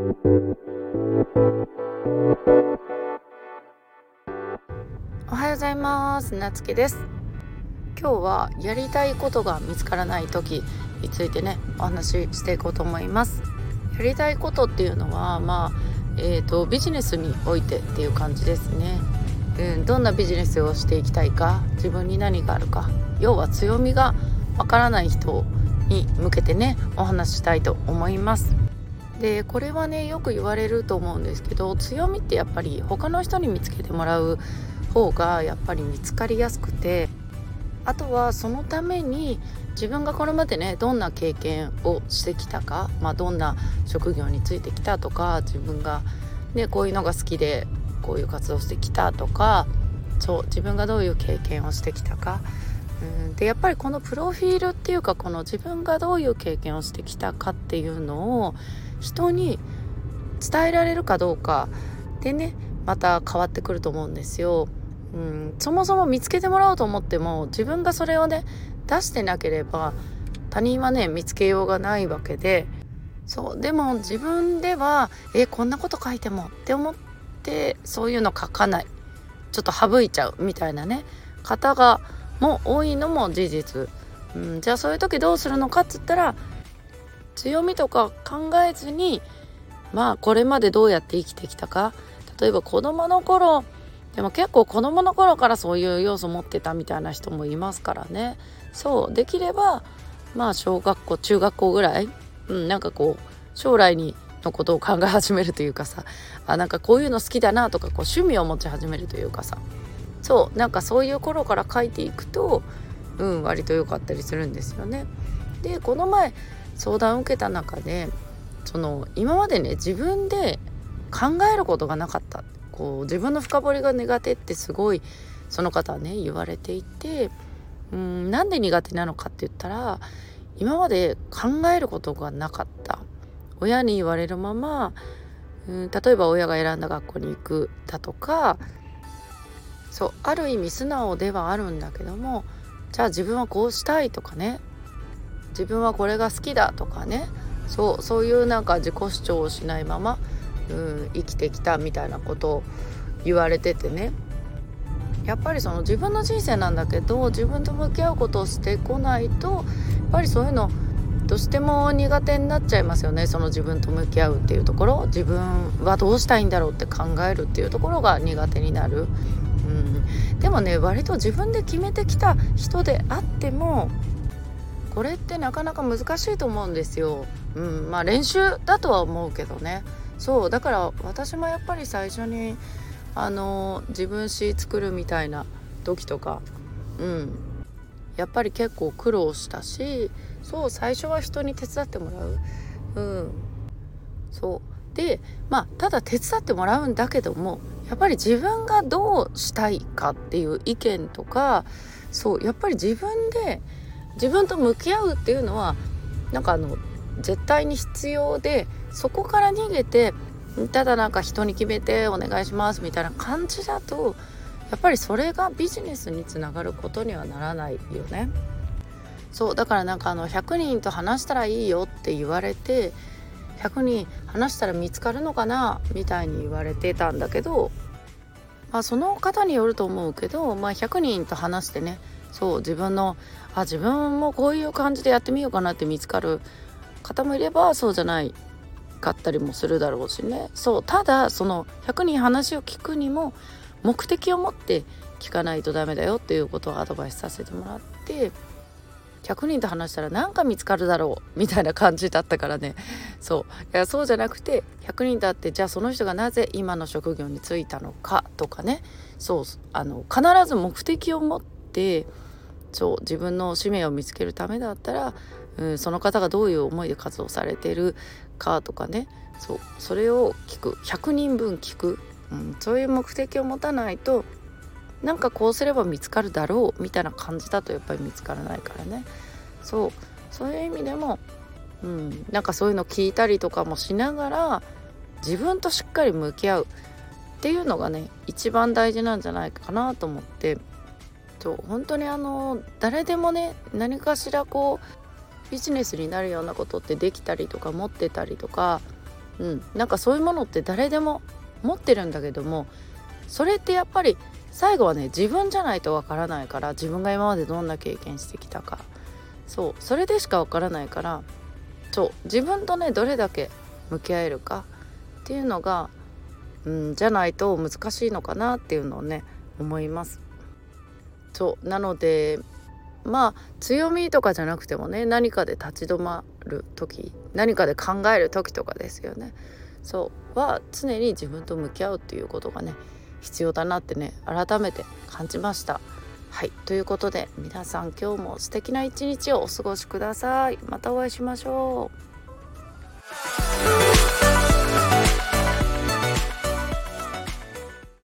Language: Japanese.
おはようございます。なつきです。今日はやりたいことが見つからない時についてねお話ししていこうと思います。やりたいことっていうのはまあえーと、ビジネスにおいてっていう感じですね、うん、どんなビジネスをしていきたいか自分に何があるか要は強みがわからない人に向けてねお話ししたいと思います。でこれはねよく言われると思うんですけど強みってやっぱり他の人に見つけてもらう方がやっぱり見つかりやすくてあとはそのために自分がこれまでねどんな経験をしてきたか、まあ、どんな職業についてきたとか自分が、ね、こういうのが好きでこういう活動してきたとかそう自分がどういう経験をしてきたか。うんでやっぱりこのプロフィールっていうかこの自分がどういう経験をしてきたかっていうのを人に伝えられるかどうかでねまた変わってくると思うんですよ。うん、そもそも見つけてもらおうと思っても自分がそれをね出してなければ他人はね見つけようがないわけで。そうでも自分ではえこんなこと書いてもって思ってそういうの書かない。ちょっと省いちゃうみたいなね方がも多いのも事実、うん、じゃあそういう時どうするのかっつったら強みとか考えずにまあこれまでどうやって生きてきたか。例えば子供の頃でも結構子供の頃からそういう要素持ってたみたいな人もいますからね。そうできればまあ小学校中学校ぐらい、うん、なんかこう将来にのことを考え始めるというかさあなんかこういうの好きだなとかこう趣味を持ち始めるというかさ。そうなんかそういう頃から書いていくとうん割と良かったりするんですよね。でこの前相談を受けた中でその今までね自分で考えることがなかった。こう自分の深掘りが苦手ってすごいその方はね言われていてうんなんで苦手なのかって言ったら今まで考えることがなかった。親に言われるままうん例えば親が選んだ学校に行くだとかそうある意味素直ではあるんだけどもじゃあ自分はこうしたいとかね自分はこれが好きだとかね。そうそういうなんか自己主張をしないままうん生きてきたみたいなことを言われててね。やっぱりその自分の人生なんだけど自分と向き合うことをしてこないとやっぱりそういうのどうしても苦手になっちゃいますよね。その自分と向き合うっていうところ。自分はどうしたいんだろうって考えるっていうところが苦手になる、うん、でもね割と自分で決めてきた人であってもこれってなかなか難しいと思うんですよ、うん、まあ練習だとは思うけどね。そうだから私もやっぱり最初にあの自分詩作るみたいな時とかうん。やっぱり結構苦労したしそう最初は人に手伝ってもらう。うん。そう。でまあただ手伝ってもらうんだけどもやっぱり自分がどうしたいかっていう意見とかそうやっぱり自分で自分と向き合うっていうのはなんかあの絶対に必要でそこから逃げてただなんか人に決めてお願いしますみたいな感じだとやっぱりそれがビジネスにつながることにはならないよね。そうだからなんかあの100人と話したらいいよって言われて100人話したら見つかるのかなみたいに言われてたんだけど、まあ、その方によると思うけど、まあ、100人と話してねそう自分のあ自分もこういう感じでやってみようかなって見つかる方もいればそうじゃないかったりもするだろうしね。そうただその100人話を聞くにも目的を持って聞かないとダメだよっていうことをアドバイスさせてもらって100人と話したら何か見つかるだろうみたいな感じだったからね。そう。いやそうじゃなくて100人だってじゃあその人がなぜ今の職業に就いたのかとかね。そうあの必ず目的を持ってってそう自分の使命を見つけるためだったらうん、その方がどういう思いで活動されてるかとかね。そうそれを聞く。100人分聞く、うん、そういう目的を持たないとなんかこうすれば見つかるだろうみたいな感じだとやっぱり見つからないからね。そうそういう意味でも、うん、なんかそういうの聞いたりとかもしながら自分としっかり向き合うっていうのがね一番大事なんじゃないかなと思って。そう本当にあの誰でもね何かしらこうビジネスになるようなことってできたりとか持ってたりとか、うん、なんかそういうものって誰でも持ってるんだけどもそれってやっぱり最後はね自分じゃないとわからないから自分が今までどんな経験してきたかそうそれでしかわからないからそう自分とねどれだけ向き合えるかっていうのが、うん、じゃないと難しいのかなっていうのをね思います。そうなのでまあ強みとかじゃなくてもね何かで立ち止まる時何かで考える時とかですよね。そうは常に自分と向き合うっていうことがね必要だなってね改めて感じました。はいということで皆さん今日も素敵な一日をお過ごしください。またお会いしましょう。